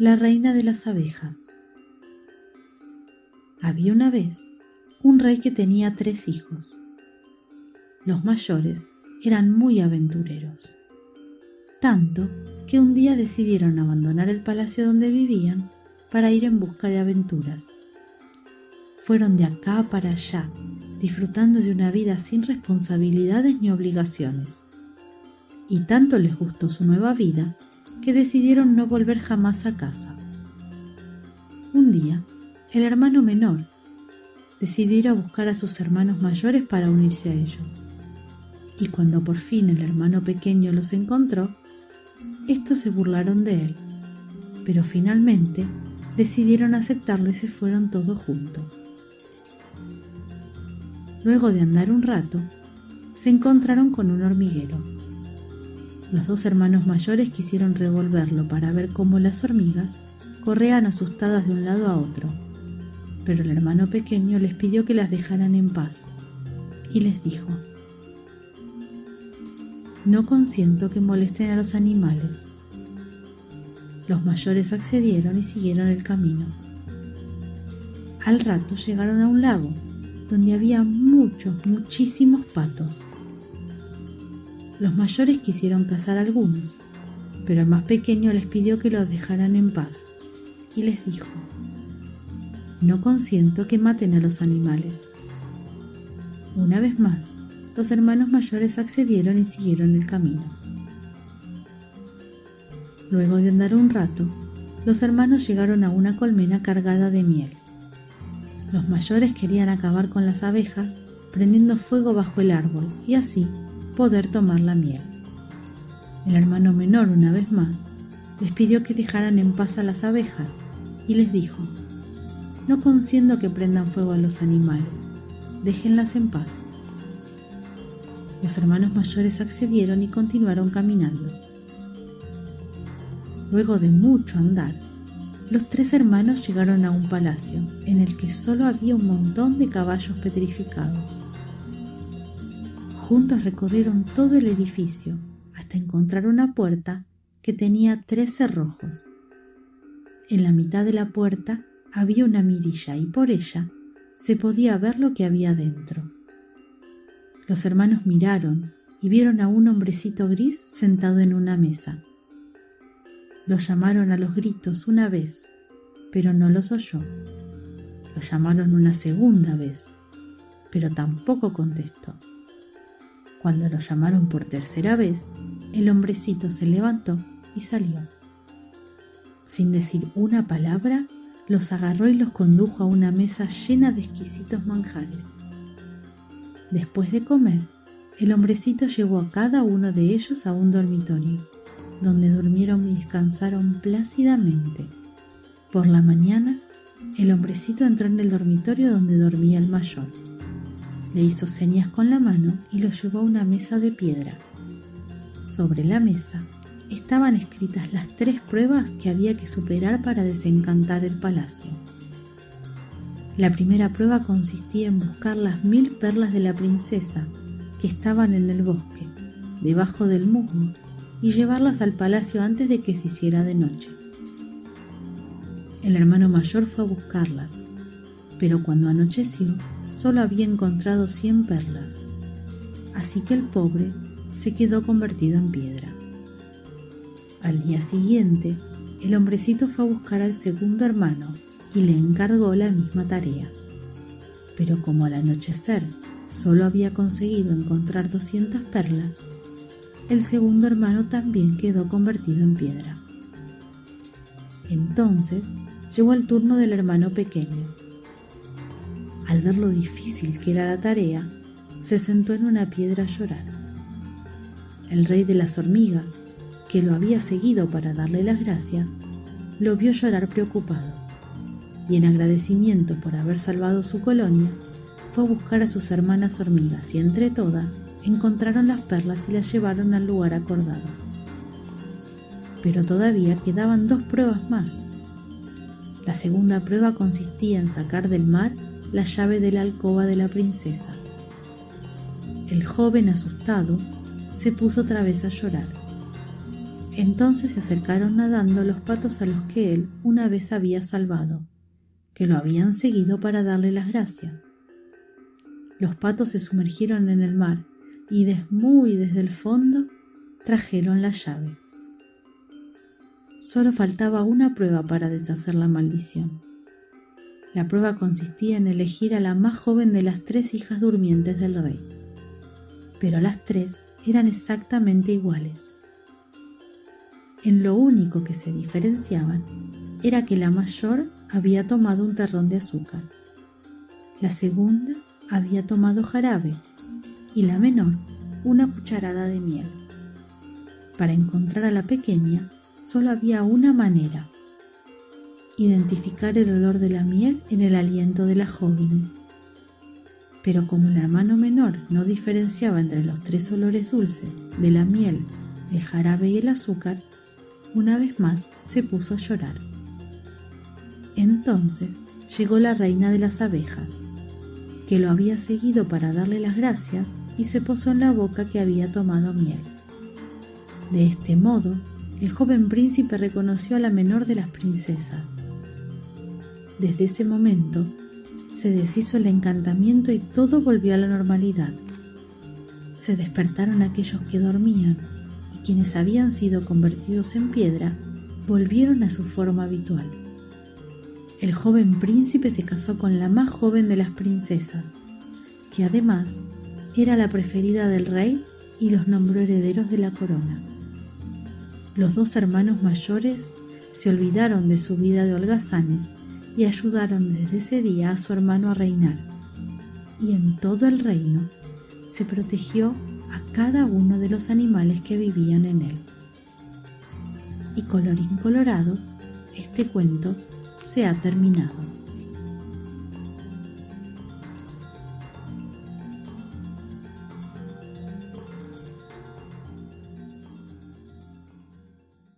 La reina de las abejas. Había una vez un rey que tenía tres hijos. Los mayores eran muy aventureros, tanto que un día decidieron abandonar el palacio donde vivían para ir en busca de aventuras. Fueron de acá para allá, disfrutando de una vida sin responsabilidades ni obligaciones. Y tanto les gustó su nueva vida que decidieron no volver jamás a casa. Un día, el hermano menor decidió ir a buscar a sus hermanos mayores para unirse a ellos. Y cuando por fin el hermano pequeño los encontró, estos se burlaron de él, pero finalmente decidieron aceptarlo y se fueron todos juntos. Luego de andar un rato, se encontraron con un hormiguero. Los dos hermanos mayores quisieron revolverlo para ver cómo las hormigas corrían asustadas de un lado a otro, pero el hermano pequeño les pidió que las dejaran en paz y les dijo, no consiento que molesten a los animales. Los mayores accedieron y siguieron el camino. Al rato llegaron a un lago donde había muchos, muchísimos patos. Los mayores quisieron cazar algunos, pero el más pequeño les pidió que los dejaran en paz y les dijo, no consiento que maten a los animales. Una vez más, los hermanos mayores accedieron y siguieron el camino. Luego de andar un rato, los hermanos llegaron a una colmena cargada de miel. Los mayores querían acabar con las abejas prendiendo fuego bajo el árbol y así poder tomar la miel. El hermano menor, una vez más, les pidió que dejaran en paz a las abejas y les dijo, no consiento que prendan fuego a los animales, déjenlas en paz. Los hermanos mayores accedieron y continuaron caminando. Luego de mucho andar, los tres hermanos llegaron a un palacio en el que solo había un montón de caballos petrificados. Juntos recorrieron todo el edificio hasta encontrar una puerta que tenía tres cerrojos. En la mitad de la puerta había una mirilla y por ella se podía ver lo que había dentro. Los hermanos miraron y vieron a un hombrecito gris sentado en una mesa. Lo llamaron a los gritos una vez, pero no los oyó. Lo llamaron una segunda vez, pero tampoco contestó. Cuando lo llamaron por tercera vez, el hombrecito se levantó y salió. Sin decir una palabra, los agarró y los condujo a una mesa llena de exquisitos manjares. Después de comer, el hombrecito llevó a cada uno de ellos a un dormitorio donde durmieron y descansaron plácidamente. Por la mañana, el hombrecito entró en el dormitorio donde dormía el mayor. Le hizo señas con la mano y lo llevó a una mesa de piedra. Sobre la mesa estaban escritas las tres pruebas que había que superar para desencantar el palacio. La primera prueba consistía en buscar las mil perlas de la princesa que estaban en el bosque, debajo del musgo, y llevarlas al palacio antes de que se hiciera de noche. El hermano mayor fue a buscarlas, pero cuando anocheció solo había encontrado cien perlas, así que el pobre se quedó convertido en piedra. Al día siguiente, el hombrecito fue a buscar al segundo hermano y le encargó la misma tarea. Pero como al anochecer solo había conseguido encontrar 200 perlas, el segundo hermano también quedó convertido en piedra. Entonces llegó el turno del hermano pequeño. Al ver lo difícil que era la tarea, se sentó en una piedra a llorar. El rey de las hormigas, que lo había seguido para darle las gracias, lo vio llorar preocupado y en agradecimiento por haber salvado su colonia, fue a buscar a sus hermanas hormigas y entre todas encontraron las perlas y las llevaron al lugar acordado. Pero todavía quedaban dos pruebas más. La segunda prueba consistía en sacar del mar la llave de la alcoba de la princesa. El joven asustado se puso otra vez a llorar. Entonces se acercaron nadando los patos a los que él una vez había salvado, que lo habían seguido para darle las gracias. Los patos se sumergieron en el mar y des muy desde el fondo trajeron la llave. Solo faltaba una prueba para deshacer la maldición. La prueba consistía en elegir a la más joven de las tres hijas durmientes del rey. Pero las tres eran exactamente iguales. En lo único que se diferenciaban era que la mayor había tomado un terrón de azúcar, la segunda había tomado jarabe y la menor una cucharada de miel. Para encontrar a la pequeña solo había una manera, identificar el olor de la miel en el aliento de las jóvenes. Pero como el hermano menor no diferenciaba entre los tres olores dulces de la miel, el jarabe y el azúcar, una vez más se puso a llorar. Entonces llegó la reina de las abejas, que lo había seguido para darle las gracias y se posó en la boca que había tomado miel. De este modo, el joven príncipe reconoció a la menor de las princesas. Desde ese momento, se deshizo el encantamiento y todo volvió a la normalidad. Se despertaron aquellos que dormían y quienes habían sido convertidos en piedra volvieron a su forma habitual. El joven príncipe se casó con la más joven de las princesas, que además era la preferida del rey y los nombró herederos de la corona. Los dos hermanos mayores se olvidaron de su vida de holgazanes y ayudaron desde ese día a su hermano a reinar. Y en todo el reino se protegió a cada uno de los animales que vivían en él. Y colorín colorado, este cuento se ha terminado.